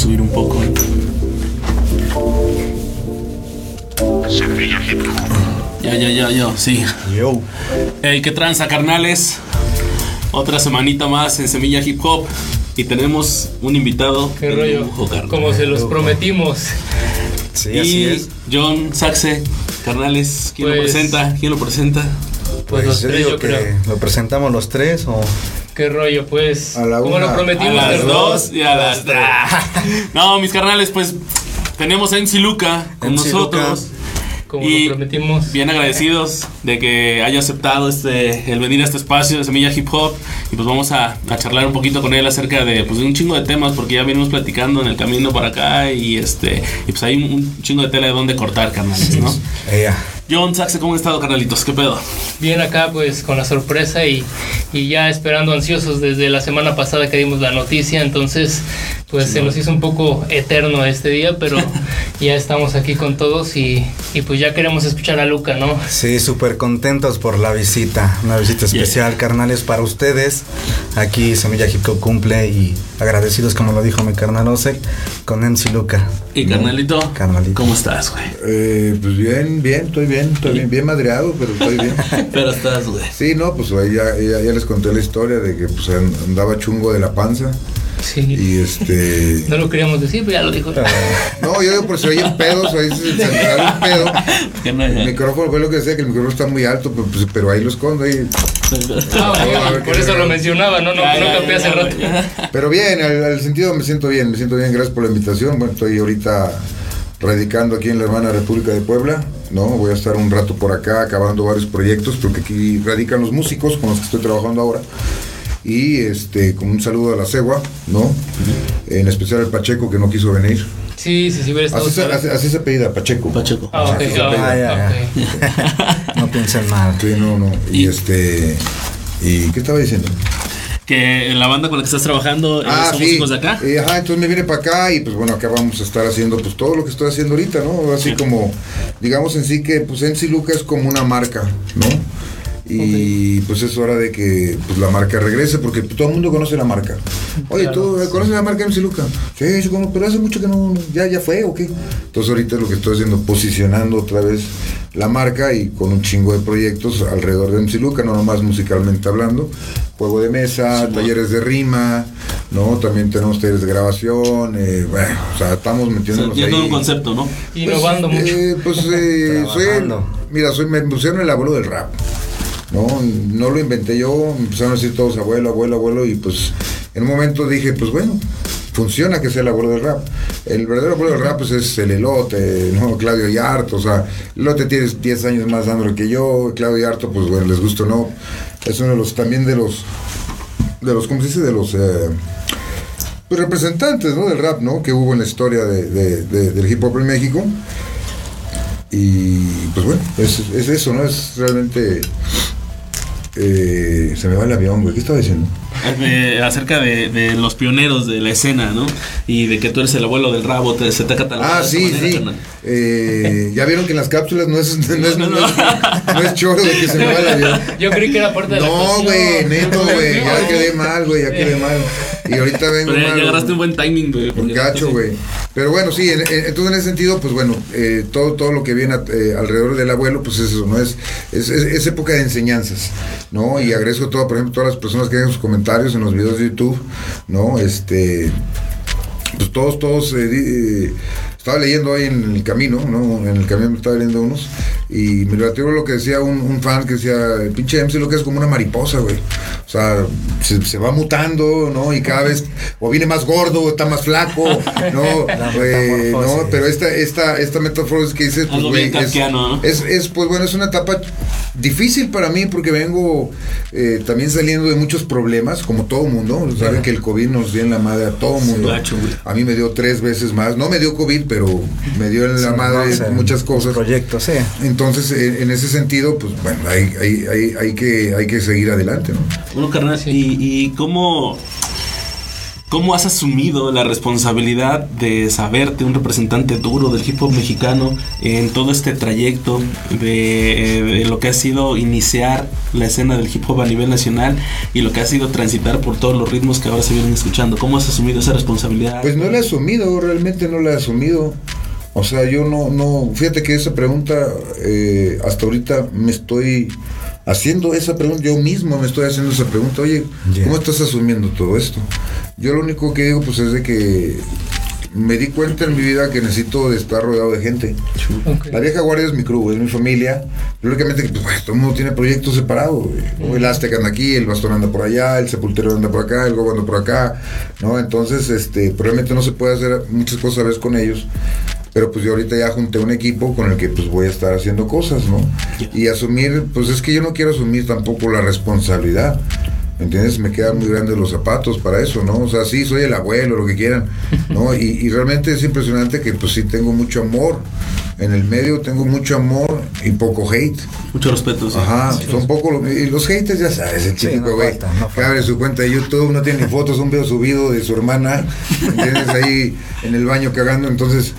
subir un poco. Ya, ya, ya, ya, sí. Yo. Hey, ¿qué tranza, carnales? Otra semanita más en Semilla Hip Hop. Y tenemos un invitado. Qué rollo. Como se los prometimos. Sí, y así es. John Saxe, carnales, ¿quién lo Pues- presenta? ¿Quién lo presenta? Pues los yo tres, digo yo que creo. lo presentamos los tres o Qué rollo, pues. A la Como lo prometimos, a las dos y a las tres. No, mis carnales, pues tenemos a MC Luca con MC nosotros. Como Y lo prometimos. Bien agradecidos de que haya aceptado este el venir a este espacio de Semilla Hip Hop y pues vamos a, a charlar un poquito con él acerca de pues de un chingo de temas porque ya venimos platicando en el camino para acá y este y pues hay un, un chingo de tela de dónde cortar carnales, ¿no? ella. John Saxe, ¿cómo han estado carnalitos? ¿Qué pedo? Bien acá, pues con la sorpresa y, y ya esperando ansiosos desde la semana pasada que dimos la noticia. Entonces, pues se nos hizo un poco eterno este día, pero ya estamos aquí con todos y, y pues ya queremos escuchar a Luca, ¿no? Sí, súper contentos por la visita. Una visita especial, carnales, para ustedes. Aquí Semilla Hip Hop cumple y agradecidos, como lo dijo mi carnal Osek, con MC Luca. Y carnalito, Carnalito. ¿cómo estás, güey? Eh, pues bien, bien, estoy bien, estoy bien, bien madreado, pero estoy bien. Pero estás, güey. Sí, no, pues ahí ya, ya, ya les conté la historia de que pues an- andaba chungo de la panza Sí. y este... No lo queríamos decir, pero ya lo dijo. No, yo digo, por si oyen pedos, ahí se, sale un pedo. No- El micrófono, fue lo que decía, que el micrófono está muy alto, pero, pues, pero ahí lo escondo. Ahí. Ah, por eso lo mencionaba, no, no, Ya, no ya, hace ya, rato. ya. Pero bien, al, al sentido me siento bien, me siento bien, gracias por la invitación. Bueno, estoy ahorita radicando aquí en la hermana República de Puebla, ¿no? Voy a estar un rato por acá acabando varios proyectos, porque aquí radican los músicos con los que estoy trabajando ahora. Y este, con un saludo a la Cegua, ¿no? En especial al Pacheco que no quiso venir. Sí, sí, sí, hubiera estado. Así se, así, así se apellida, Pacheco. Pacheco. Ah, ok, Así se ah. Ah, ya, ok. No piensen mal. Sí, no, no. Y, Y- este. ¿Y qué estaba diciendo? Que la banda con la que estás trabajando eh, son músicos de acá. Eh, ajá, entonces me vine para acá y pues bueno, acá vamos a estar haciendo pues todo lo que estoy haciendo ahorita, ¿no? Así Sí. como, digamos en sí que pues MC Luca es como una marca, ¿no? Y pues es hora de que pues la marca regrese porque todo el mundo conoce la marca. Oye, Claro. ¿tú conoces la marca MC Luca? Sí, pero hace mucho que no, ya, ya fue o qué. Entonces ahorita lo que estoy haciendo, posicionando otra vez la marca y con un chingo de proyectos alrededor de MC Luca, no nomás musicalmente hablando, juego de mesa, Sí, talleres de rima, ¿no? También tenemos talleres de grabación, eh, bueno, o sea, estamos O sea, metiéndonos ahí. un concepto, ¿no? Innovando Pues, mucho. eh, pues eh, soy, mira, soy, me pusieron el abuelo del rap. No, no lo inventé yo, empezaron a decir todos abuelo, abuelo, abuelo, y pues en un momento dije, pues bueno, funciona que sea el abuelo del rap. El verdadero abuelo del rap pues, es el elote, ¿no? Claudio Yarto, o sea, el elote tiene 10 años más dándole que yo, Claudio Yarto, pues bueno, les gusta o no, es uno de los, también de los, de los, ¿cómo se dice? De los... eh, pues, representantes ¿no? del rap ¿no? que hubo en la historia de- del hip hop en México. Y pues bueno, es, es eso, ¿no? Es realmente... eh, se me va el avión, güey. ¿Qué estaba diciendo? Eh, acerca de, de los pioneros de la escena, ¿no? Y de que tú eres el abuelo del rabo, te, se te Ah, sí, manera, sí. Eh, ya vieron que en las cápsulas no es, no es, No, no no. es, no es choro de que se me va el avión. Yo creí que era parte de la No, güey, neto, güey. Ya quedé mal, güey, ya quedé mal. Y ahorita vengo Pero ya, mal. ya agarraste un buen timing, güey. Un gacho, güey. Pero bueno, sí, en- en- entonces en ese sentido, pues bueno, eh, todo, todo lo que viene eh, alrededor del abuelo, pues es eso, ¿no? Es, es, es- es época de enseñanzas, ¿no? Y agradezco a todo, por ejemplo, todas las personas que dejan sus comentarios en los videos de YouTube, ¿no? Este, pues todos, todos, eh, estaba leyendo ahí en el camino, ¿no? En el camino me estaba leyendo unos, y me relató lo que decía un, un fan que decía, el pinche MC lo que es como una mariposa, güey. O sea, se, se va mutando, ¿no? Y cada vez, o viene más gordo, o está más flaco, ¿no? Eh, no, pero esta, esta, esta metáfora que dices, pues, güey, es, es, es, pues bueno, es una etapa difícil para mí porque vengo eh, también saliendo de muchos problemas, como todo mundo. Saben que el COVID nos dio en la madre a todo mundo. a mí me dio tres veces más. No me dio COVID, pero me dio en la Sí, madre no, muchas cosas. Proyectos, sí. Entonces, en, en ese sentido, pues bueno, hay, hay, hay, hay que, hay que seguir adelante, ¿no? Bueno, carnal, y cómo. ¿Cómo has asumido la responsabilidad de saberte un representante duro del hip hop mexicano en todo este trayecto de, de, lo que ha sido iniciar la escena del hip hop a nivel nacional y lo que ha sido transitar por todos los ritmos que ahora se vienen escuchando? ¿Cómo has asumido esa responsabilidad? Pues no la he asumido, realmente no la he asumido. O sea, yo no, no, fíjate que esa pregunta, eh, hasta ahorita me estoy haciendo esa pregunta, yo mismo me estoy haciendo esa pregunta, oye, yeah. ¿cómo estás asumiendo todo esto? Yo lo único que digo pues es de que me di cuenta en mi vida que necesito estar rodeado de gente. Okay. La vieja guardia es mi crew, es mi familia. Lógicamente, pues, pues, todo el mundo tiene proyectos separados. ¿no? El Azteca anda aquí, el Bastón anda por allá, el Sepultero anda por acá, el Gobo anda por acá, ¿no? Entonces, este, probablemente no se puede hacer muchas cosas a veces con ellos. Pero pues yo ahorita ya junté un equipo con el que pues voy a estar haciendo cosas, ¿no? Y asumir, pues es que yo no quiero asumir tampoco la responsabilidad. ¿Entiendes? Me quedan muy grandes los zapatos para eso, ¿no? O sea, sí, soy el abuelo, lo que quieran, ¿no? Y, y, realmente es impresionante que pues sí tengo mucho amor. En el medio tengo mucho amor y poco hate. Mucho respeto, sí. Ajá, sí, son poco... Y los haters, ya sabes, el típico güey. Sí, no no que abre su cuenta de YouTube, no tiene fotos, un video subido de su hermana, ¿entiendes? Ahí en el baño cagando, entonces...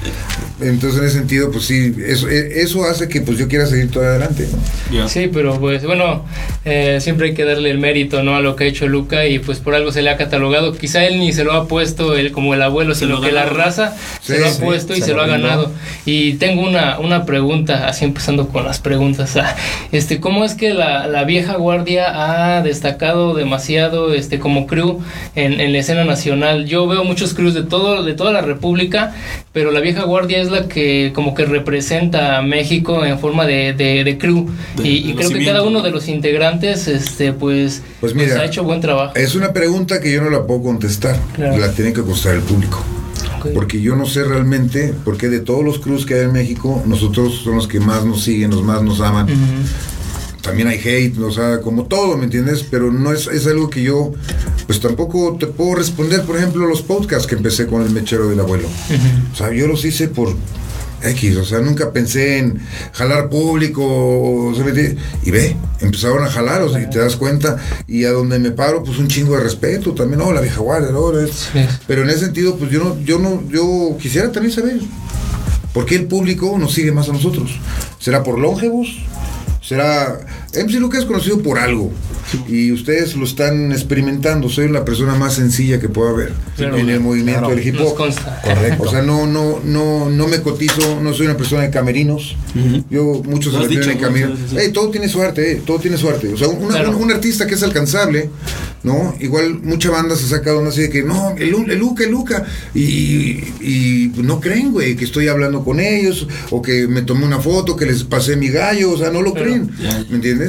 Entonces, en ese sentido, pues sí, eso, eso hace que pues yo quiera seguir todo adelante. ¿no? Yeah. Sí, pero pues bueno, eh, siempre hay que darle el mérito ¿no? a lo que ha hecho Luca y pues por algo se le ha catalogado. Quizá él ni se lo ha puesto él como el abuelo, sino lo que la raza sí, se lo ha sí, puesto y se, se lo ha ganado. Y tengo una, una pregunta, así empezando con las preguntas. Este, ¿Cómo es que la, la vieja guardia ha destacado demasiado este, como crew en, en la escena nacional? Yo veo muchos crews de, todo, de toda la República, pero la vieja guardia es la que como que representa a México en forma de, de, de crew De- y, creo que cada uno de los integrantes este pues, Pues mira, ha hecho buen trabajo Es una pregunta que yo no la puedo contestar, Claro. la tiene que contestar el público. Porque yo no sé realmente por qué de todos los crews que hay en México, nosotros son los que más nos siguen, los más nos aman. También hay hate, o sea, como todo, ¿me entiendes? Pero no es, es algo que yo, pues tampoco te puedo responder, por ejemplo, los podcasts que empecé con el mechero del abuelo. O sea, yo los hice por X, o sea, nunca pensé en jalar público, o sea, ¿me y ve, empezaron a jalar, o sea, y te das cuenta, y a donde me paro, pues un chingo de respeto también, no, la vieja guardia, no, es- Sí. pero en ese sentido, pues yo no, yo no, yo quisiera también saber, ¿por qué el público nos sigue más a nosotros? ¿Será por longevos? ¿Será... MC Luca es conocido por algo, y ustedes lo están experimentando, soy la persona más sencilla que pueda haber Claro. en el movimiento Claro. del hip hop. Correcto. O sea, no, no, no, no me cotizo, no soy una persona de camerinos. Ujú. Yo, muchos se refieren en dicho, camerinos. sí, sí, todo tiene su arte, eh, todo tiene su arte. O sea, una- Claro. un, un artista que es alcanzable, ¿no? Igual mucha banda se saca de una así de que, no, el, el Luca, el Luca. Y, y no creen, güey, que estoy hablando con ellos, o que me tomé una foto, que les pasé mi gallo, o sea, no lo Claro. creen. ¿Me entiendes?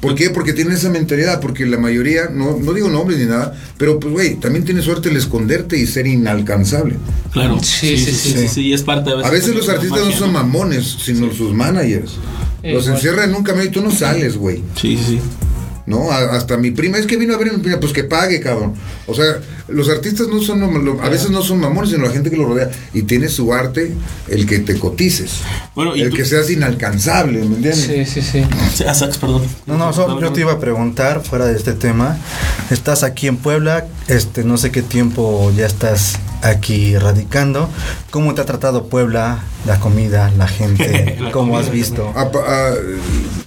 ¿Por qué? Porque tienen esa mentalidad, porque la mayoría, no, no digo nombres ni nada, pero pues, güey, también tiene suerte el esconderte y ser inalcanzable. Claro. Sí, sí, sí, sí, sí, es parte A veces los artistas no son mamones, sino sus managers. Los encierran en un camión y tú no sales, güey. Sí, sí, sí. ¿No? A- hasta mi prima, es que vino a ver a mi prima, pues que pague, cabrón. O sea, los artistas no son, lo- a veces no son mamones, sino la gente que lo rodea. Y tiene su arte el que te cotices. Bueno, y el tú- que seas inalcanzable, ¿me entiendes? Sí, sí, sí. Sí, Sax, perdón. No, no, solo yo te iba a preguntar fuera de este tema. Estás aquí en Puebla, este, no sé qué tiempo ya estás aquí radicando. ¿Cómo te ha tratado Puebla, la comida, la gente? La ¿Cómo comida. has visto?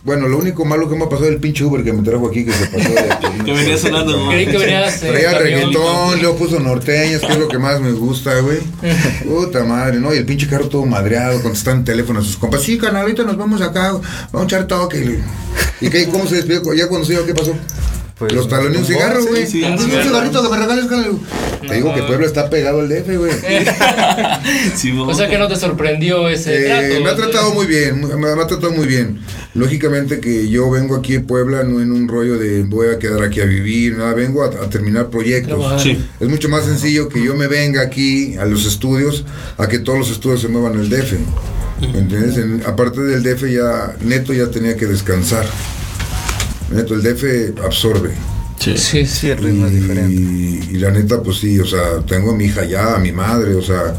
Bueno, lo único malo que me ha pasado es el pinche Uber que me trajo aquí, que se pasó de... Que venía sonando, ¿no? Creí que venías en Traía reggaetón, luego puso norteñas, que es lo que más me gusta, güey. Puta madre, ¿no? Y el pinche carro todo madreado, contestando teléfono a sus compas. Sí, canal, ahorita nos vamos acá, vamos a echar toque. ¿Y qué, cómo se despidió? Ya cuando se iba, ¿qué pasó? Pues, Los talones un cigarro, güey. sí, un sí. cigarrito que me regales. Te digo que Puebla está pegado al DF, güey. Sí, O sea que no te sorprendió ese Eh, trato. me ha tratado muy bien, me, me ha tratado muy bien. Lógicamente que yo vengo aquí a Puebla no en un rollo de voy a quedar aquí a vivir, nada, vengo a, a terminar proyectos. Sí. Es mucho más sencillo que yo me venga aquí a los estudios a que todos los estudios se muevan al DF. ¿Me entiendes? En- aparte del DF ya, Neto ya tenía que descansar. Neto, el DF absorbe. Sí. Sí, sí. El ritmo es diferente. Y, y la neta, pues sí, o sea, tengo a mi hija ya, a mi madre, o sea,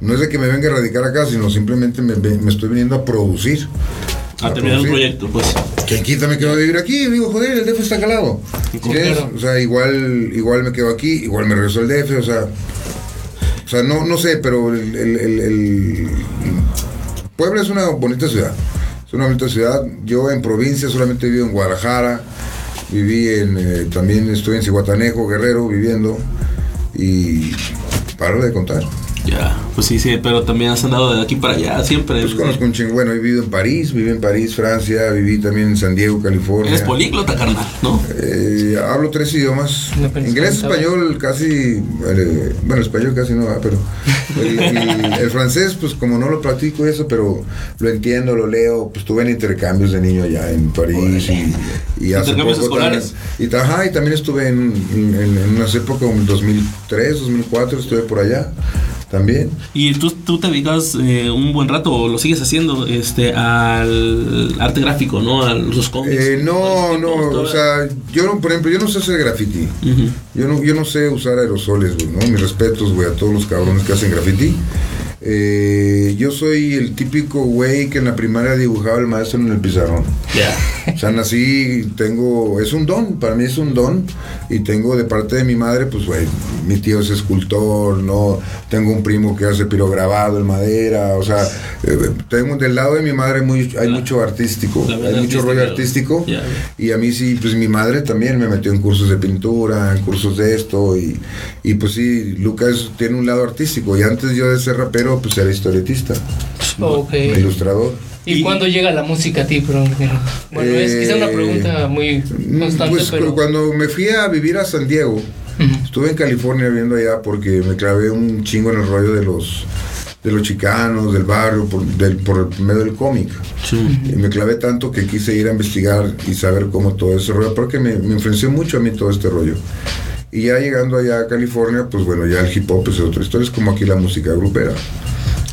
no es de que me venga a radicar acá, sino simplemente me, estoy viniendo a producir. A terminar un proyecto, pues. quien quita me quedo a vivir aquí, digo, joder, el DF está calado. O sea, igual, igual me quedo aquí, igual me regreso al DF, o sea, o sea, no, no sé, pero el, el- el- el- Puebla es una bonita ciudad. Bonita ciudad. Yo en provincia solamente he vivido en Guadalajara, viví en, eh, también estoy en Cihuatanejo, Guerrero, viviendo, y paro de contar. Ya, pues sí, sí, pero también has andado de aquí para allá siempre. Pues conozco un chingo. Bueno, he vivido en París, viví en París, Francia, viví también en San Diego, California. Eres políglota, carnal, ¿no? Eh, hablo tres idiomas. No. Inglés, español, casi. eh, bueno, español casi no va, pero. El, el- el francés, pues como no lo practico eso, pero lo entiendo, lo leo. Pues tuve en intercambios de niño allá en París y, y hace ¿Intercambios poco escolares? también. Y, ajá, y también estuve en, en, en unas épocas, en 2003, 2004, estuve por allá también. Y tú, tú te dedicas eh, un buen rato, o lo sigues haciendo, este, al arte gráfico, ¿no? A los cómics. Eh, no, no, o sea, yo no, por ejemplo, yo no sé hacer graffiti. Yo no, yo no sé usar aerosoles, güey, ¿no? Mis respetos, güey, a todos los cabrones que hacen graffiti. Eh, yo soy el típico güey que en la primaria dibujaba el maestro en el pizarrón. Ya. O sea, nací, tengo, es un don, para mí es un don. Y tengo de parte de mi madre, pues, güey, mi tío es escultor, ¿no? Tengo un primo que hace pirograbado en madera, o sea, eh, tengo del lado de mi madre muy, hay mucho artístico, hay mucho rollo artístico. Ya. Y a mí sí, pues mi madre también me metió en cursos de pintura, en cursos de esto, y, y pues sí, Lucas tiene un lado artístico. Y antes yo de ser rapero, pues era historietista, Ok. ilustrador. ¿Y, Y- cuándo llega la música a ti, perdón? Bueno, es quizá una Eh, pregunta muy constante, Pues pero... cuando me fui a vivir a San Diego, Ujú. estuve en California viviendo allá porque me clavé un chingo en el rollo de los de los chicanos, del barrio, por, del, por medio del cómic. Sí. Y me clavé tanto que quise ir a investigar y saber cómo todo ese rollo, porque me, me influenció mucho a mí todo este rollo. Y ya llegando allá a California, pues bueno, ya el hip hop es otra historia, es como aquí la música grupera.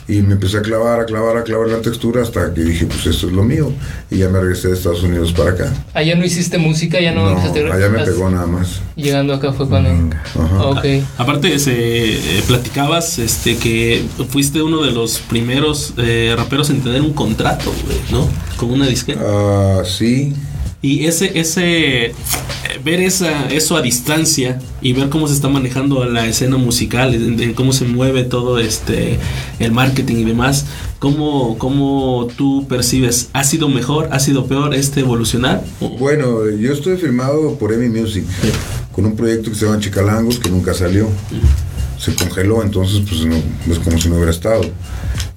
Y me empecé a clavar, a clavar, a clavar la textura hasta que dije, pues esto es lo mío. Y ya me regresé de Estados Unidos para acá. Allá no hiciste música, ya no, No, empezaste a- allá me pegó nada más. Llegando acá fue cuando... Ajá. Ok. Aparte, se, eh, platicabas este, que fuiste uno de los primeros eh, raperos en tener un contrato, güey, ¿no? Con una disquera. Ah, sí, Y ese, ese, eh, ver esa, eso a distancia y ver cómo se está manejando la escena musical, en- en cómo se mueve todo este, el marketing y demás, ¿cómo, cómo tú percibes? ¿Ha sido mejor? ¿Ha sido peor este evolucionar? Bueno, yo estoy firmado por EMI Music con un proyecto que se llama Chicalangos que nunca salió. Se congeló, entonces pues no, es como si no hubiera estado.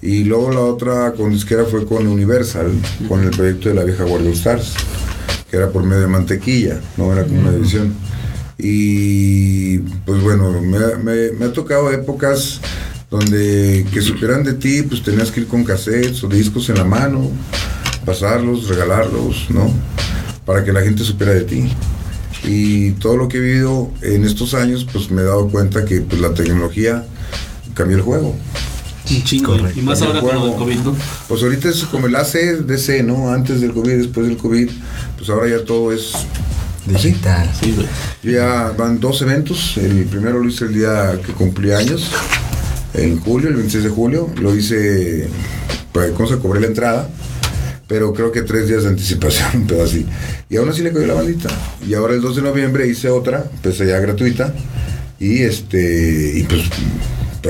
Y luego la otra con disquera fue con Universal, con el proyecto de la vieja Guardia Stars, que era por medio de mantequilla, no era como una división. Y pues bueno, me, ha- me- me ha tocado épocas donde que supieran de ti, pues tenías que ir con cassettes o discos en la mano, pasarlos, regalarlos, ¿no? Para que la gente supiera de ti. Y todo lo que he vivido en estos años, pues me he dado cuenta que pues, la tecnología cambió el juego. Un chingo. Correcto. Y más ahora con lo del COVID, ¿no? Pues ahorita es como el ACDC, ¿no? Antes del COVID, después del COVID, pues ahora ya todo es así. Digital. Sí, güey. Ya van dos eventos. El primero lo hice el día que cumplí años, en julio, el 26 de julio. Lo hice, pues, ¿cómo se cobré la entrada? Pero creo que tres días de anticipación, un pedo así. Y aún así le cayó la maldita. Y ahora el 2 de noviembre hice otra, pues ya gratuita. Y este, y pues,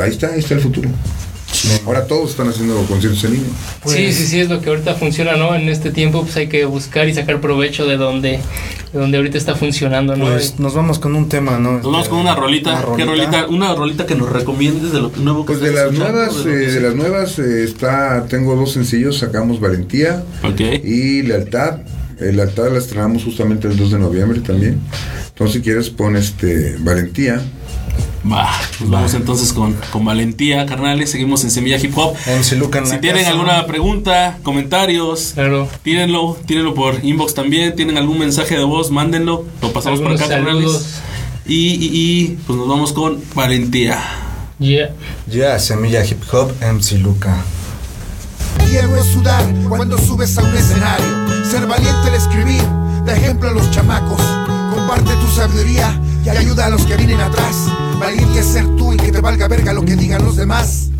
ahí está, ahí está el futuro. Ahora todos están haciendo conciertos en línea. Sí, sí, sí, es lo que ahorita funciona, ¿no? En este tiempo pues hay que buscar y sacar provecho de donde, de donde ahorita está funcionando, ¿no? Pues nos vamos con un tema, ¿no? Nos vamos con una rolita. ¿Qué rolita? Una rolita que nos recomiendes de lo nuevo que Pues de estás las nuevas, de eh, de las nuevas eh, está, tengo dos sencillos, sacamos Valentía Ok. y Lealtad. Eh, Lealtad la estrenamos justamente el 2 de noviembre también. Entonces si quieres pon este Valentía. Va, nos vamos entonces con, con valentía, carnales. Seguimos en Semilla Hip Hop. MC Luca en Si la tienen casa. alguna pregunta, comentarios, Claro. tírenlo, tírenlo por inbox también. Tienen algún mensaje de voz, mándenlo. Lo pasamos por acá, carnales. Y, y, y pues nos vamos con valentía. Yeah. Ya, Semilla Hip Hop, MC Luca. Quiero es sudar cuando subes a un escenario. Ser valiente al escribir, de ejemplo a los chamacos. Comparte tu sabiduría y ayuda a los que vienen atrás. Valiente es ser tú y que te valga verga lo que digan los demás.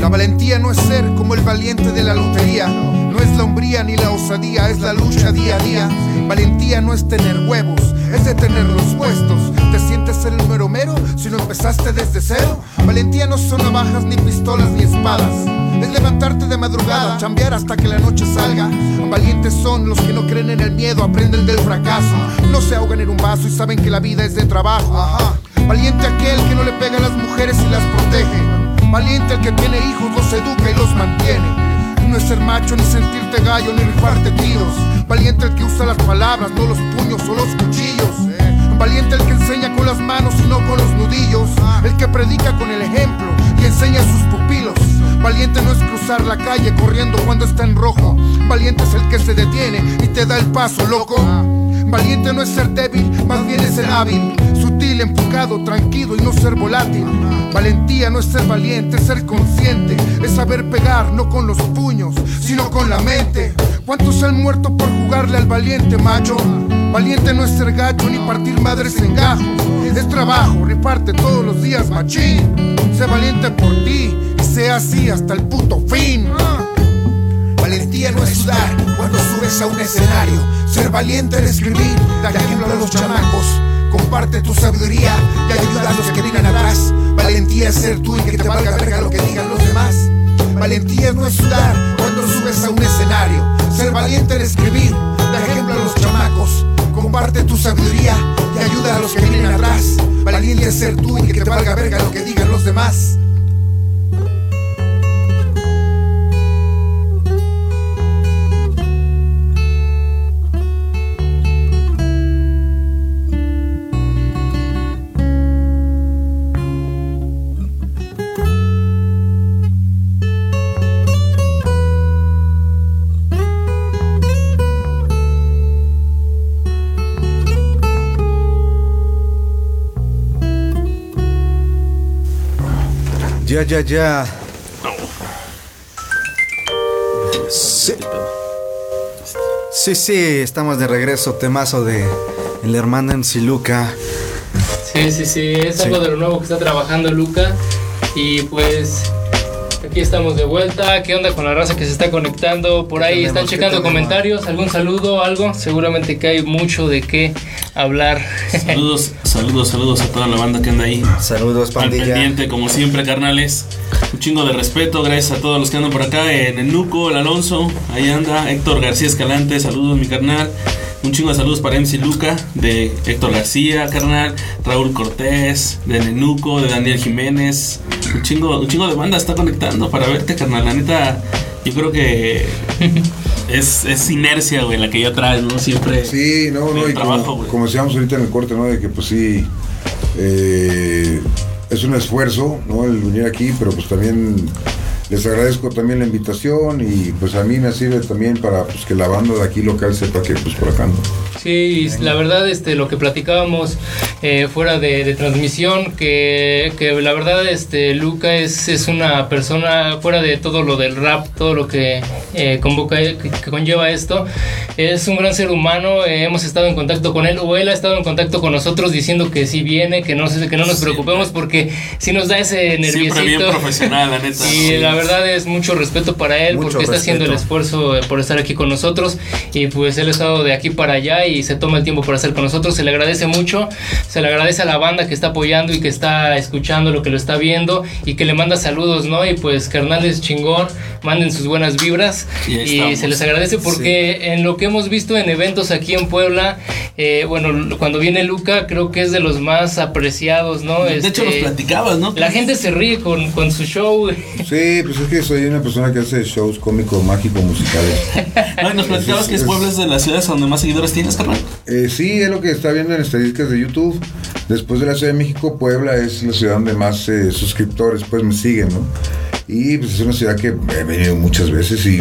La valentía no es ser como el valiente de la lotería. No es la hombría ni la osadía, es la lucha día a día. Valentía no es tener huevos, es de tenerlos puestos. ¿Te sientes el número mero si no empezaste desde cero? Valentía no son navajas, ni pistolas, ni espadas. Es levantarte de madrugada, chambear hasta que la noche salga. Valientes son los que no creen en el miedo, aprenden del fracaso. No se ahogan en un vaso y saben que la vida es de trabajo. Valiente aquel que no le pega a las mujeres y las protege. Valiente el que tiene hijos, los educa y los mantiene. No es ser macho, ni sentirte gallo, ni rifarte tiros. Valiente el que usa las palabras, no los puños o los cuchillos. Valiente el que enseña con las manos y no con los nudillos. El que predica con el ejemplo y enseña a sus pupilos. Valiente no es cruzar la calle corriendo cuando está en rojo. Valiente es el que se detiene y te da el paso, loco. Valiente no es ser débil, más bien es ser hábil. Sutil, enfocado, tranquilo y no ser volátil. Valentía no es ser valiente, es ser consciente. Es saber pegar, no con los puños, sino con la mente. ¿Cuántos han muerto por jugarle al valiente, macho? Valiente no es ser gacho ni partir madres en gajos. Es trabajo, riparte todos los días, machín. Sé valiente por ti y sea así hasta el puto fin. Valentía no es sudar cuando subes a un escenario. Ser valiente en escribir, da ejemplo a los chamacos. Comparte tu sabiduría y ayuda a los que vienen atrás. Valentía es ser tú y que te valga verga lo que digan los demás. Valentía no es sudar cuando subes a un escenario. Ser valiente en escribir, da ejemplo a los chamacos. Comparte tu sabiduría y ayuda a los que vienen atrás. Valiente es ser tú y que te valga verga lo que digan los demás. Ya, ya, ya. Sí. Sí, sí, estamos de regreso. Temazo de el hermano MC Luca. Sí, sí, sí, es Sí. algo de lo nuevo que está trabajando Luca. Y pues aquí estamos de vuelta. ¿Qué onda con la raza que se está conectando? Por ahí están ¿Qué checando comentarios, algún saludo, algo. Seguramente que hay mucho de qué hablar. Saludos, saludos, saludos a toda la banda que anda ahí. Saludos, Al pandilla. pendiente, como siempre, carnales. Un chingo de respeto, gracias a todos los que andan por acá. En el Nuco, el Alonso, ahí anda. Héctor García Escalante, saludos, mi carnal. Un chingo de saludos para MC Luca, de Héctor García, carnal. Raúl Cortés, de Nenuco, de Daniel Jiménez. Un chingo, un chingo de banda está conectando para verte, carnal. La neta, yo creo que es, es inercia, güey, la que ya traes, ¿no? Siempre. Sí, no, no, y trabajo, como decíamos ahorita en el corte, ¿no? De que pues sí, eh, es un esfuerzo, ¿no? El venir aquí, pero pues también les agradezco también la invitación y pues a mí me sirve también para pues que la banda de aquí local sepa que pues por acá ando. Sí, la verdad, este, lo que platicábamos eh, fuera de, de transmisión, que, que la verdad, este, Luca es, es una persona fuera de todo lo del rap, todo lo que eh, convoca, que, que conlleva esto, es un gran ser humano. eh, hemos estado en contacto con él o él ha estado en contacto con nosotros diciendo que sí viene, que no que no nos preocupemos porque si nos da ese nerviosito. Siempre bien profesional, la neta. Y Sí. la verdad es mucho respeto para él Mucho porque está haciendo el respeto. esfuerzo por estar aquí con nosotros y pues él ha estado de aquí para allá y se toma el tiempo para estar con nosotros. Se le agradece mucho, se le agradece a la banda que está apoyando y que está escuchando lo que lo está viendo y que le manda saludos, ¿no? Y pues carnales chingón, manden sus buenas vibras Y y, se les agradece porque en lo que hemos visto en eventos aquí en Puebla, eh, bueno, cuando viene Luca creo que es de los más apreciados, ¿no? De hecho, Este, nos platicabas, ¿no? La gente se ríe con, con su show. Sí, pues es que soy una persona que hace shows cómicos, mágicos, musicales. Ay, nos platicabas Es- que es es- Puebla es de las ciudades donde más seguidores tienes, carnal. Eh, sí, es lo que está viendo en estadísticas de YouTube. Después de la Ciudad de México, Puebla es la ciudad donde más eh, suscriptores pues me siguen, ¿no? Y pues es una ciudad que he venido muchas veces y,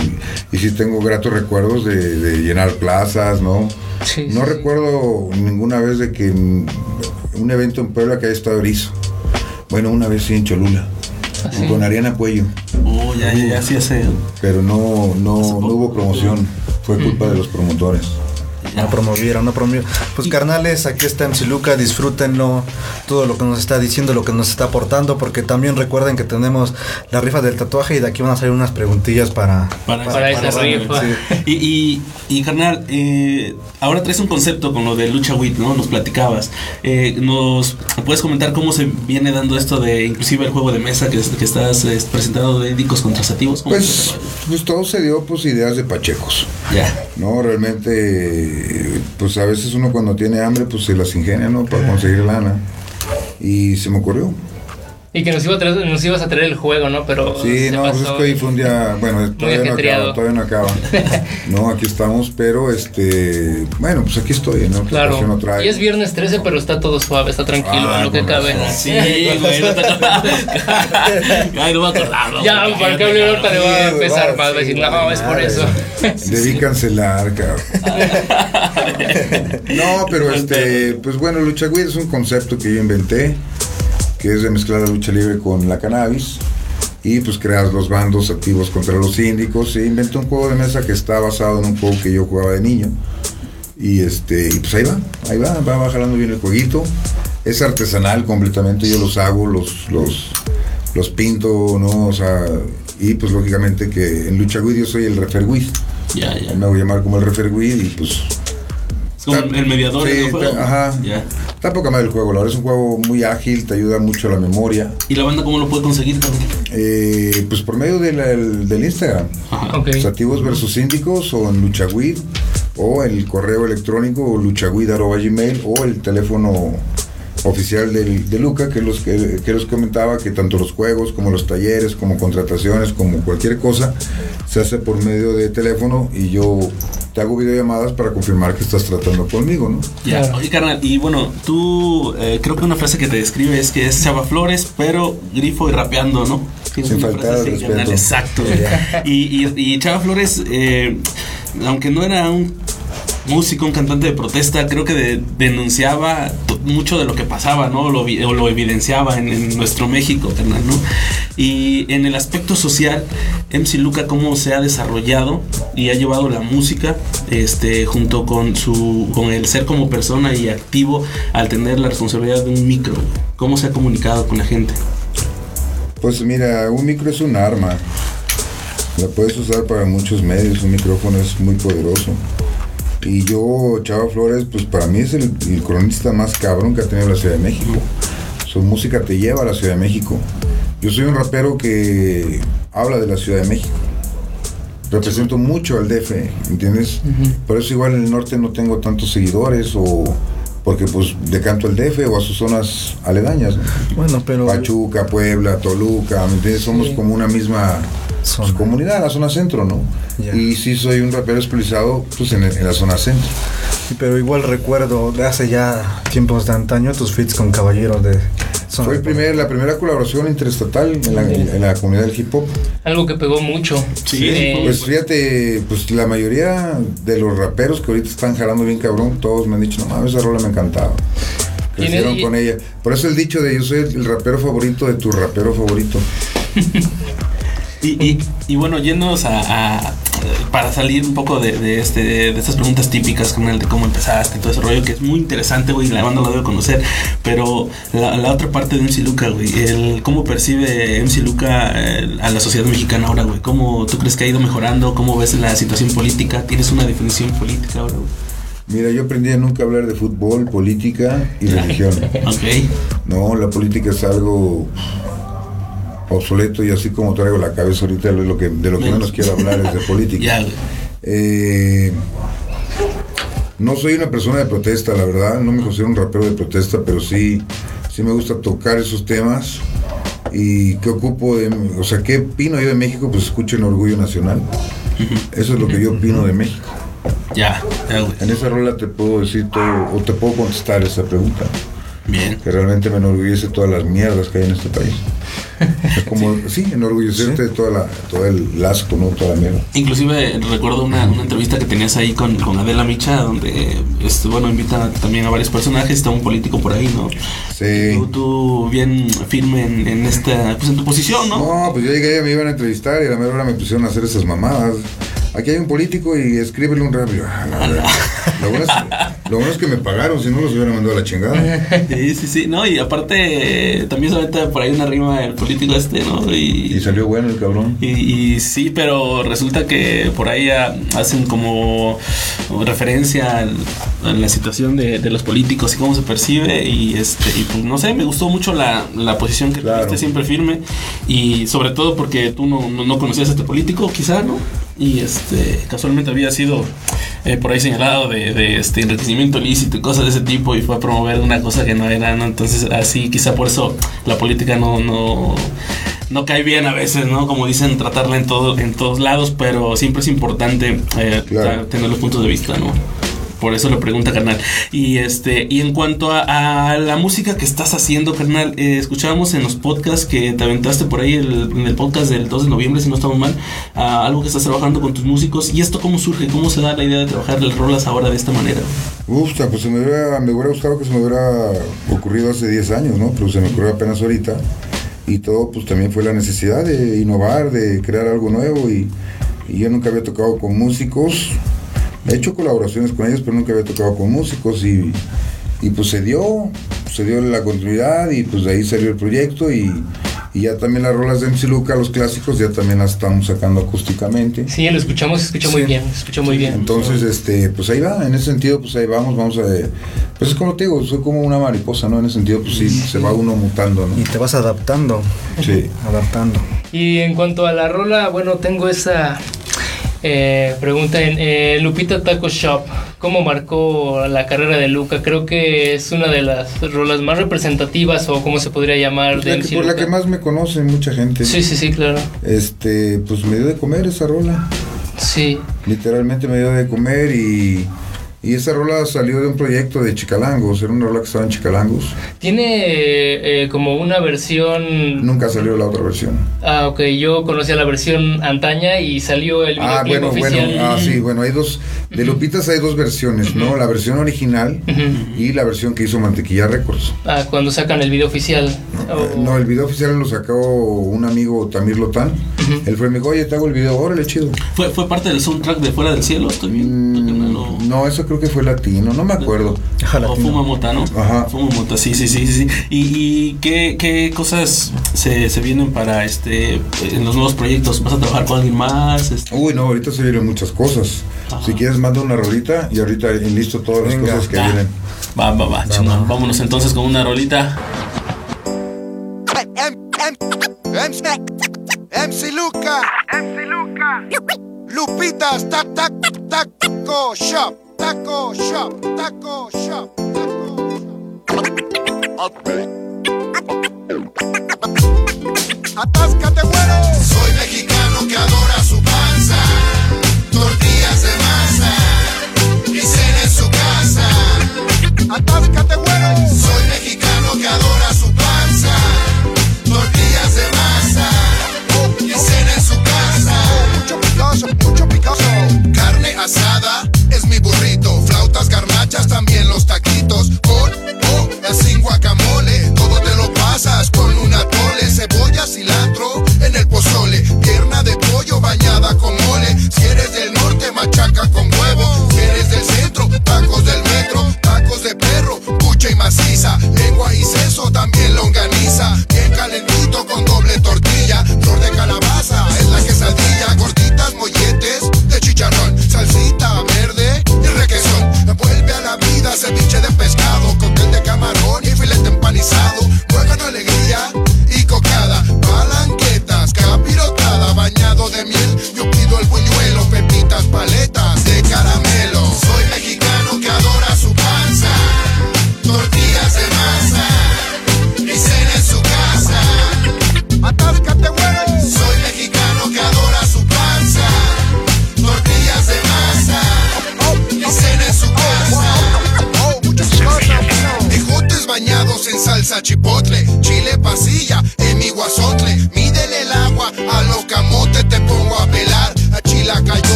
y sí tengo gratos recuerdos de, de llenar plazas, ¿no? Sí, no sí, sí. recuerdo ninguna vez de que un evento en Puebla que haya estado erizo. Bueno, una vez sí en Cholula, ¿Ah, sí? con Ariana Puello, Oh, ya, ya, ya, sí hace. pero no, no, no hubo promoción. Fue culpa de los promotores. No promovieron, no promovieron. Pues carnales, aquí está MC Luca, disfrútenlo, todo lo que nos está diciendo, lo que nos está aportando, porque también recuerden que tenemos la rifa del tatuaje y de aquí van a salir unas preguntillas para, para, esa rifa. Y, y, y, carnal, eh, ahora traes un concepto con lo de lucha WIT, ¿no? Nos platicabas. Eh, ¿Nos puedes comentar cómo se viene dando esto de inclusive el juego de mesa que, que estás presentando de indicos contrasativos? Pues, pues todo se dio pues ideas de pachecos. Ya. No, realmente, pues a veces uno cuando tiene hambre pues se las ingenia, ¿no? Para conseguir lana. Y se me ocurrió. Y que nos, iba a traer, nos ibas a traer el juego, ¿no? Pero. Sí, no, pues es que hoy fue un día. Bueno, todavía no acaba, todavía no acaba. no, aquí estamos, pero este. Bueno, pues aquí estoy, ¿no? Claro. y es viernes 13, pero está todo suave, está tranquilo, ah, lo que cabe. Sí, güey, no te Ay, no me acordaba. Ya, para que hable ahorita le va a empezar más. Va a decir, no, es por eso. Debí cancelar, cabrón. no, pero este. Pues bueno, Lucha Güey es un concepto que yo inventé que es de mezclar la lucha libre con la cannabis y pues creas los bandos activos contra los síndicos e inventé un juego de mesa que está basado en un juego que yo jugaba de niño y este y pues ahí va, ahí va, va bajando bien el jueguito es artesanal completamente, yo los hago, los, los, los pinto, ¿no? O sea, y pues lógicamente que en Lucha Wii yo soy el referguid. Ya, ya. Me voy a llamar como el referguid y pues el mediador sí, ajá. Está poca madre el juego, la verdad es un juego muy ágil, te ayuda mucho a la memoria. ¿Y la banda cómo lo puede conseguir eh, pues por medio del Instagram. Ajá. Okay. versus síndicos o en Luchagüid o el correo electrónico luchagüid.gmail o el teléfono oficial de Luca, que los que, que los comentaba que tanto los juegos como los talleres, como contrataciones, como cualquier cosa, se hace por medio de teléfono y yo te hago videollamadas para confirmar que estás tratando conmigo, ¿no? Ya, oye carnal, y bueno, tú eh, creo que una frase que te describe es que es Chava Flores, pero grifo y rapeando, ¿no? Sin faltar respeto. Exacto. y, y, Chava Flores, eh, aunque no era un músico, un cantante de protesta, creo que denunciaba mucho de lo que pasaba, ¿no? Lo, lo evidenciaba en, nuestro México, ¿no? Y en el aspecto social, MC Luca cómo se ha desarrollado y ha llevado la música, este, junto con su, con el ser como persona y activo al tener la responsabilidad de un micro, cómo se ha comunicado con la gente. Pues mira, un micro es un arma. La puedes usar para muchos medios, un micrófono es muy poderoso. Y yo, Chava Flores, pues para mí es el, cronista más cabrón que ha tenido la Ciudad de México. Su música te lleva a la Ciudad de México. Yo soy un rapero que habla de la Ciudad de México. Represento mucho al DF, ¿entiendes? Por eso igual en el norte no tengo tantos seguidores o porque pues decanto al DF o a sus zonas aledañas. Bueno, pero... Pachuca, Puebla, Toluca, ¿me entiendes? Somos como una misma pues, comunidad, la zona centro, ¿no? Y sí soy un rapero especializado pues, en, la zona centro. pero igual recuerdo de hace ya tiempos de antaño tus fits con Caballero de... Fue el primer, la primera colaboración interestatal en la, comunidad del hip hop. Algo que pegó mucho. Sí, pues fíjate, pues la mayoría de los raperos que ahorita están jalando bien cabrón, todos me han dicho, no mames, esa rola me encantaba. Crecieron con ella. Por eso el dicho de yo soy el rapero favorito de tu rapero favorito. Y, y, bueno, yéndonos a, para salir un poco de, este, de estas preguntas típicas como el de cómo empezaste y todo ese rollo, que es muy interesante, güey, la banda lo debe conocer, pero la, otra parte de MC Luca, güey, el cómo percibe MC Luca eh, a la sociedad mexicana ahora, güey, cómo tú crees que ha ido mejorando, cómo ves la situación política, tienes una definición política ahora, güey. Mira, yo aprendí a nunca hablar de fútbol, política y religión. ok. No, la política es algo obsoleto y así como traigo la cabeza ahorita de lo que, de lo que menos quiero hablar es de política. Eh, no soy una persona de protesta, la verdad, no me considero un rapero de protesta, pero sí, sí me gusta tocar esos temas. ¿Y qué ocupo de, o sea, qué opino yo de México? Pues escuchen Orgullo Nacional. Eso es lo que yo opino de México. Ya, En esa rola te puedo decir todo, o te puedo contestar esa pregunta. Bien. Que realmente me enorgullece todas las mierdas que hay en este país. Es como, sí, enorgullecerte de toda la, todo el asco, ¿no? Toda la mierda. Inclusive recuerdo una, una entrevista que tenías ahí con, con Adela Micha, donde, este, bueno, invita también a varios personajes, está un político por ahí, ¿no? Sí. Tú, bien firme en, en, esta, pues en tu posición, ¿no? No, pues yo llegué, me iban a entrevistar y a la mera hora me pusieron a hacer esas mamadas. aquí hay un político y escríbele un rap. Ah, lo, bueno es, lo, bueno es, que me pagaron, si no los hubiera mandado a la chingada. Sí, sí, sí. No, y aparte, también se mete por ahí una rima el político este, ¿no? Y, salió bueno el cabrón. Y, sí, pero resulta que por ahí hacen como referencia a la situación de, los políticos y cómo se percibe. Y este, y pues no sé, me gustó mucho la, la posición que tuviste siempre firme. Y sobre todo porque tú no, no conocías a este político, quizá, ¿no? y este casualmente había sido eh, por ahí señalado de, este enriquecimiento ilícito y cosas de ese tipo y fue a promover una cosa que no era, ¿no? Entonces así quizá por eso la política no, no, no cae bien a veces, ¿no? Como dicen, tratarla en, todo, en todos lados, pero siempre es importante eh, tener los puntos de vista, ¿no? Por eso lo pregunta, carnal. Y este, y en cuanto a, la música que estás haciendo, carnal, eh, escuchábamos en los podcasts que te aventaste por ahí en el podcast del 2 de noviembre, si no estamos mal, algo que estás trabajando con tus músicos. ¿Y esto cómo surge? ¿Cómo se da la idea de trabajar las rolas ahora de esta manera? Uf, pues me hubiera, me hubiera gustado que se me hubiera ocurrido hace 10 años, ¿no? Pero se me ocurrió apenas ahorita. Y todo, pues también fue la necesidad de innovar, de crear algo nuevo. Y yo nunca había tocado con músicos He hecho colaboraciones con ellos, pero nunca había tocado con músicos y, y pues se dio, se dio la continuidad y pues de ahí salió el proyecto y, y ya también las rolas de MC Luca, los clásicos, ya también las estamos sacando acústicamente. Sí, lo escuchamos, se escucha muy bien, se escucha muy bien. Entonces, este, pues ahí va, en ese sentido, pues ahí vamos, vamos a... Pues es como te digo, soy como una mariposa, ¿no? En ese sentido, pues sí, se va uno mutando, ¿no? Y te vas adaptando. Sí. Adaptando. Y en cuanto a la rola, bueno, tengo esa eh, pregunta en eh, Lupita Taco Shop, ¿cómo marcó la carrera de Luca? Creo que es una de las rolas más representativas o cómo se podría llamar. de por la que más me conoce mucha gente. Sí, sí, sí, claro. Este, pues me dio de comer esa rola. Sí. Literalmente me dio de comer y y esa rola salió de un proyecto de Chicalangos, era una rola que estaba en Chicalangos. Tiene eh, como una versión... Nunca salió la otra versión. Ah, ok, yo conocía la versión antaña y salió el video ah, bueno, Bueno, ah, sí, bueno, hay dos... De Lupitas hay dos versiones, ¿no? La versión original y la versión que hizo Mantequilla Records. Ah, cuando sacan el video oficial. No, el video oficial lo sacó un amigo Tamir Lotán. Él fue mi oye, te hago el video, órale, chido. ¿Fue, ¿Fue parte del soundtrack de Fuera del Cielo también? Mm, no, eso creo que fue latino, no me acuerdo. O Fuma Mota, ¿no? Ajá. Fuma Mota, sí, sí, sí, sí. ¿Y, qué, qué, cosas se, se, vienen para este en los nuevos proyectos? ¿Vas a trabajar con alguien más? Este? Uy, no, ahorita se vienen muchas cosas. Si quieres, manda una rolita y ahorita enlisto todas las cosas que vienen. Va, va, va, Vámonos entonces con una rolita. MC Luca. MC Luca. Lupitas, tac, tac, taco shop, taco shop, taco shop, taco güero.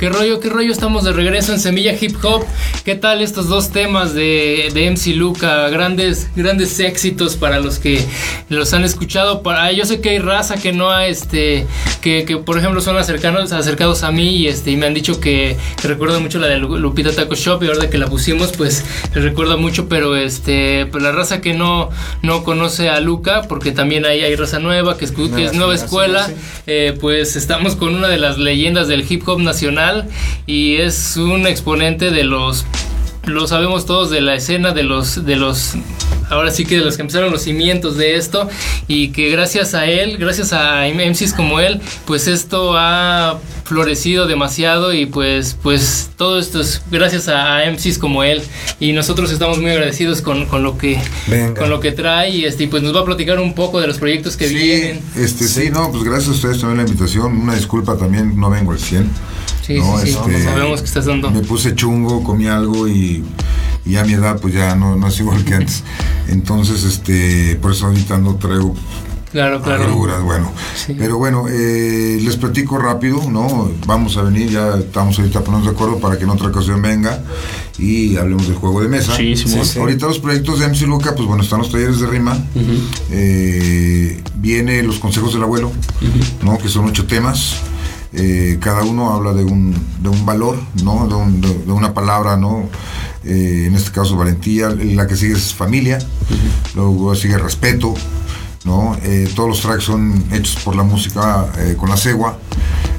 ¿Qué rollo, qué rollo? Estamos de regreso en Semilla Hip Hop. ¿Qué tal estos dos temas de, de MC Luca? Grandes, grandes éxitos para los que los han escuchado. Para, yo sé que hay raza que no ha, este, que, que por ejemplo son acercados, acercados a mí y, este, y me han dicho que, que recuerdan mucho la de Lu- Lupita Taco Shop y ahora que la pusimos, pues les recuerda mucho, pero este, pues, la raza que no, no conoce a Luca, porque también hay, hay raza nueva, que es nueva escuela, eh, pues estamos con una de las leyendas del hip hop nacional y es un exponente de los lo sabemos todos de la escena de los de los ahora sí que de los que empezaron los cimientos de esto y que gracias a él gracias a MCs como él pues esto ha florecido demasiado y pues pues todo esto es gracias a, a MCs como él y nosotros estamos muy agradecidos con, con lo que Venga. con lo que trae y este pues nos va a platicar un poco de los proyectos que Sí, vienen este, sí. no, pues gracias a ustedes también la invitación. Una disculpa también, no vengo al 100. Sí no, sí, sí este, sabemos que estás dando Me puse chungo, comí algo y, y a mi edad pues ya no, no es igual que antes. Entonces, este, por eso ahorita no traigo claro claro bueno. Sí. Pero bueno, eh, les platico rápido, ¿no? Vamos a venir, ya estamos ahorita poniendo de acuerdo para que en otra ocasión venga y hablemos del juego de mesa. Sí, Simón. Sí, sí. Ahorita los proyectos de MC Luca, pues bueno, están los talleres de rima, eh, viene los consejos del abuelo, ¿no? Que son ocho temas. Eh, cada uno habla de un, de un valor, ¿no? De, un- de- de una palabra, ¿no? Eh, en este caso valentía, la que sigue es familia, luego sigue respeto, ¿no? Eh, todos los tracks son hechos por la música con la cegua.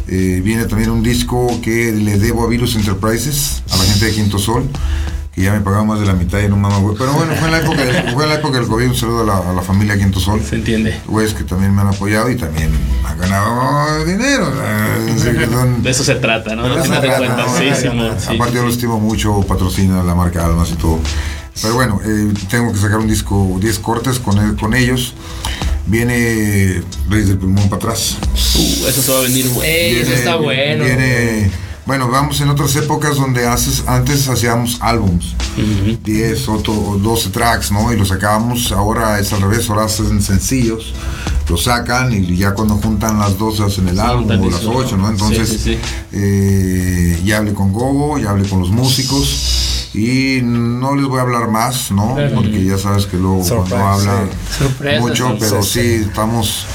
Viene también un disco que le debo a Virus Enterprises, a la gente de Quinto Sol, que ya me pagaba más de la mitad y no mamá, güey. Pero bueno, fue en la época, del- fue en la época del COVID. Un saludo a la, a la familia Quinto Sol. Se entiende. Güeyes que también me han apoyado y también han ganado dinero. son- De eso se trata, ¿no? final de trata, cuentas, ¿no? sí, Simón, sí. Aparte yo lo estimo mucho, patrocina la marca Almas y todo. Pero bueno, eh, tengo que sacar un disco, 10 cortes con, el- con ellos. Viene Reyes del Pulmón para atrás. Uh, eso se va a venir, güey. Ey, eso está bueno Viene, bueno, vamos en otras épocas donde haces, antes hacíamos álbums. 10 o 12 tracks, ¿no? Y los sacábamos, ahora es al revés, ahora hacen sencillos, los sacan y ya cuando juntan las 12 hacen el álbum o las eso, 8, ¿no? Entonces, Sí, sí, sí. eh, ya hablé con Gogo, ya hablé con los músicos y no les voy a hablar más, ¿no? Porque ya sabes que luego Surprise, cuando habla mucho, pero sí. estamos...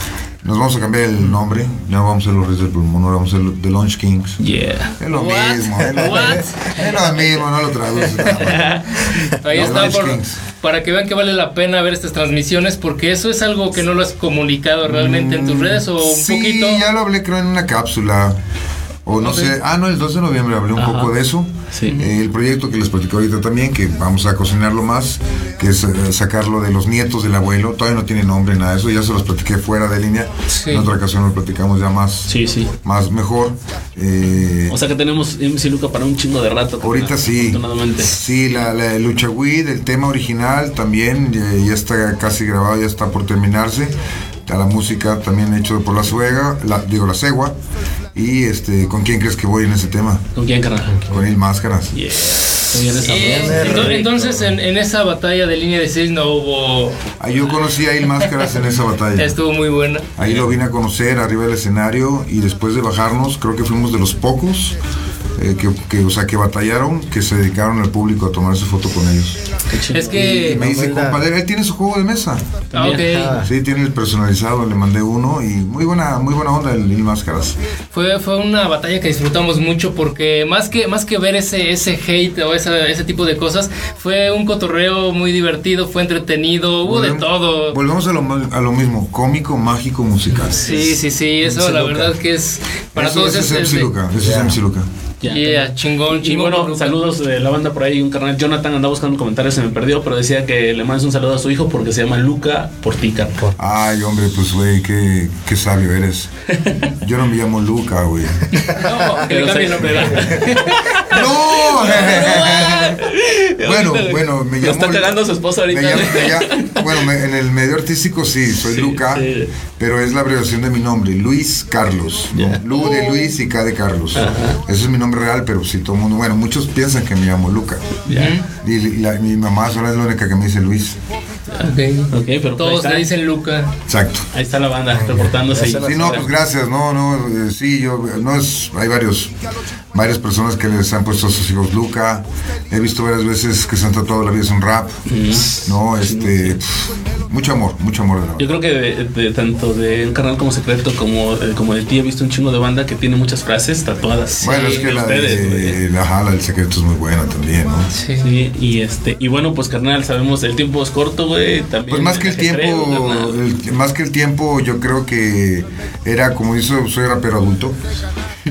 Nos vamos a cambiar el nombre, ya vamos a ser los Reyes del Pulmón, ahora vamos a ser The Launch Kings. Yeah. Es lo What? mismo, es lo, es lo mismo, no lo más. Ahí está, Launch por- Kings. para que vean que vale la pena ver estas transmisiones, porque eso es algo que no lo has comunicado realmente en tus redes o un sí, poquito. ya lo hablé creo en una cápsula. O no sé, ah, no, el 2 de noviembre hablé un Ajá. poco de eso. Sí. Eh, el proyecto que les platico ahorita también, que vamos a cocinarlo más, que es eh, sacarlo de los nietos del abuelo. Todavía no tiene nombre, nada de eso, ya se los platiqué fuera de línea. Sí. En otra ocasión lo platicamos ya más, Sí, sí. más mejor. Eh, O sea que tenemos MC Luca para un chingo de rato. Ahorita sí. Sí, la, la lucha Weed, el tema original también ya, ya está casi grabado, ya está por terminarse. A la música también hecho por la suega, la, digo la cegua. Y este, ¿con quién crees que voy en ese tema? ¿Con quién, carnal? Con el Máscaras. Yeah. Ento- entonces, en, en esa batalla de línea de 6 no hubo. Ah, yo conocí a Il Máscaras en esa batalla. Estuvo muy buena. Ahí lo vine a conocer arriba del escenario y después de bajarnos, creo que fuimos de los pocos eh, que, que, o sea, que batallaron, que se dedicaron al público a tomarse foto con ellos. Es Y que. me dice, compadre, él tiene su juego de mesa. Ah, ok. Sí, tiene el personalizado, le mandé uno y muy buena, muy buena onda el Il Máscaras. Fue, fue una batalla que disfrutamos mucho porque más que, más que ver ese, ese hate o esa- ese tipo de cosas, fue un cotorreo muy divertido, fue entretenido, hubo de todo. Volvemos a lo, a lo mismo, cómico, mágico, musical. Sí, sí, sí, eso la verdad que es para Eso, todos ese es es MC Luca, ese Ya. es MC Luca. Ya. Yeah, chingón, Y chingón. bueno, saludos de la banda por ahí. Un carnal Jonathan andaba buscando comentarios, se me perdió, pero decía que le mandes un saludo a su hijo porque se llama Luca Portica. Ay, hombre, pues, güey, qué, qué sabio eres. Yo no me llamo Luca, güey. No, que le Pero cambie el se- nombre. ¡No! bueno, bueno, me Lo llamo... está cagando su esposa ahorita. me llamo- me llamo- bueno, me- en el medio artístico sí, soy Sí, Luca, sí. Pero es la abreviación de mi nombre, Luis Carlos. Lu de Luis y K de Carlos. Ese es mi nombre real, pero si todo el mundo, bueno, muchos piensan que me llamo Luca. Ya. Y, la- mi mamá sola es la única que me dice Luis. Ok. Ok, pero pues Todos le dicen Luca. Exacto. ahí está la banda reportándose. Sí, no, pues gracias, no, no, eh, sí, yo, no es, hay varios, varias personas que les han puesto a sus hijos Luca, he visto varias veces que se han tratado la vida es un rap, no, este, mucho amor, mucho amor de la Yo creo que de, de- tanto de un canal como secreto como, eh, como de ti he visto un chingo de banda que tiene muchas frases tatuadas. Bueno, es que la ustedes, de la jala, el secreto es muy buena también, ¿no? Sí. Sí, y este, y bueno, pues carnal, sabemos el tiempo es corto, güey. También Pues más que el tiempo, el- más que el tiempo, yo creo que era como dice, soy rapero adulto.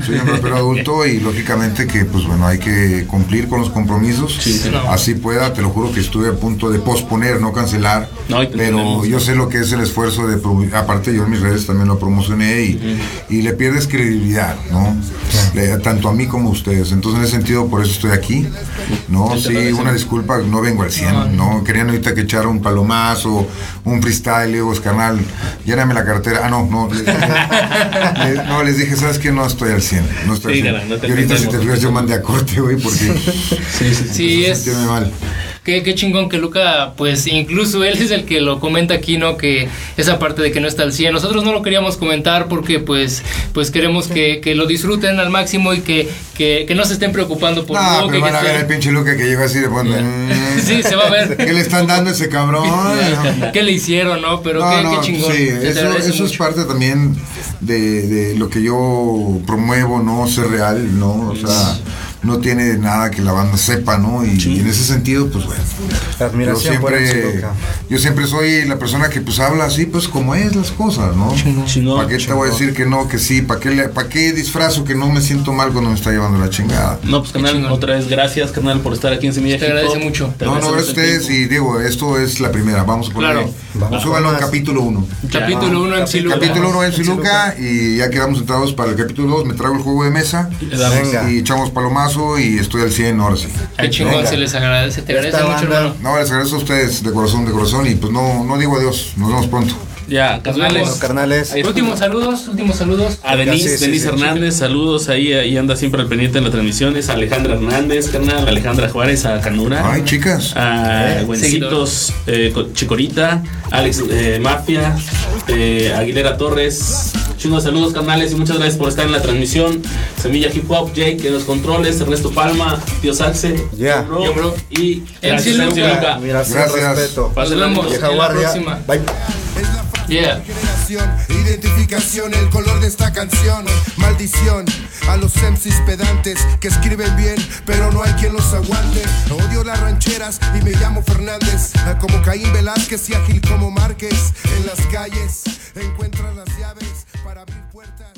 Soy un rapero adulto y lógicamente que pues bueno, hay que cumplir con los compromisos. Sí, sí. No. Así pueda, te lo juro que estuve a punto de posponer, no cancelar. No, y te pero yo sé lo que es el esfuerzo de aparte yo en mis redes también lo promocioné y, y le pierdes credibilidad, ¿no? Le- tanto a mí como a ustedes. Entonces en ese sentido por eso estoy aquí. No, Sí, una disculpa, no vengo al 100, no, querían ahorita que echara un palomazo, un freestyle, "Pues, carnal, lléname la cartera. Ah, no, no, les no, les dije, ¿sabes qué? No estoy al 100, no estoy Sí, al 100. carnal, no te y ahorita si te fijas yo mandé a corte, güey, porque Sí, sí, sí. Sí, es. mal. Qué, qué chingón que Luca, pues incluso él es el que lo comenta aquí, ¿no? Que esa parte de que no está al 100. Nosotros no lo queríamos comentar porque pues, pues queremos que, que lo disfruten al máximo y que, que, que no se estén preocupando por No, pero van a ver el pinche Luca que llega así de fondo. Sí, se va a ver. ¿Qué le están dando a ese cabrón? ¿Qué le hicieron, no? Pero No, qué, no, qué chingón. Sí, eso, es parte también de, de lo que yo promuevo, ¿no? Ser real, ¿no? O sea, no tiene nada que la banda sepa, ¿no? Y, y en ese sentido, pues bueno. Yo Admiración por MC siempre, yo siempre soy la persona que pues habla así, pues como es las cosas, ¿no? Chingón, ¿Para qué te voy a decir que no, que sí? ¿Para qué, le- ¿Para qué disfrazo que no me siento mal cuando me está llevando la chingada? No, pues carnal, chingón. otra vez gracias, carnal, por estar aquí en Semilla Te agradece mucho. Te No, no, gracias a ustedes y digo, esto es la primera, vamos a ponerle, Claro. Vamos. súbalo al capítulo 1. Capítulo 1 MC Luca. Capítulo 1 MC MC Luca y ya quedamos sentados para el capítulo 2, me traigo el juego de mesa Le damos. Venga. y echamos y estoy al 100 ahora sí. Qué chingón Venga. se les agradece. Te agradece mucho, banda- hermano. No, les agradezco a ustedes de corazón, de corazón y pues no, no digo adiós, nos vemos pronto. Ya, carnales. vemos. Carnales. Últimos saludos, últimos saludos. A Denise, Sí, sí, Denise sí. Hernández, saludos, ahí, ahí anda siempre al pendiente en las transmisiones. A Alejandra Hernández, carnal, Alejandra Juárez, a Canura. Ay, chicas. a Güencitos, eh, Co- Chicorita, Alex eh, Mafia, eh, Aguilera Torres. Chingos saludos, carnales, y muchas gracias por estar en la transmisión. Semilla Hip Hop, Jake en los controles, Ernesto Palma, Tío Saxe, Ya. Bro, Yo, bro. y gracias, Luca. Admiración, Gracias. respeto. Nos vemos en la próxima. Bye. Yeah identificación, el color de esta canción. Maldición a los MCs pedantes que escriben bien, pero no hay quien los aguante. Odio las rancheras y me llamo Fernández, ah, como Caín Velázquez y ágil como Márquez. En las calles encuentras las llaves para abrir puertas.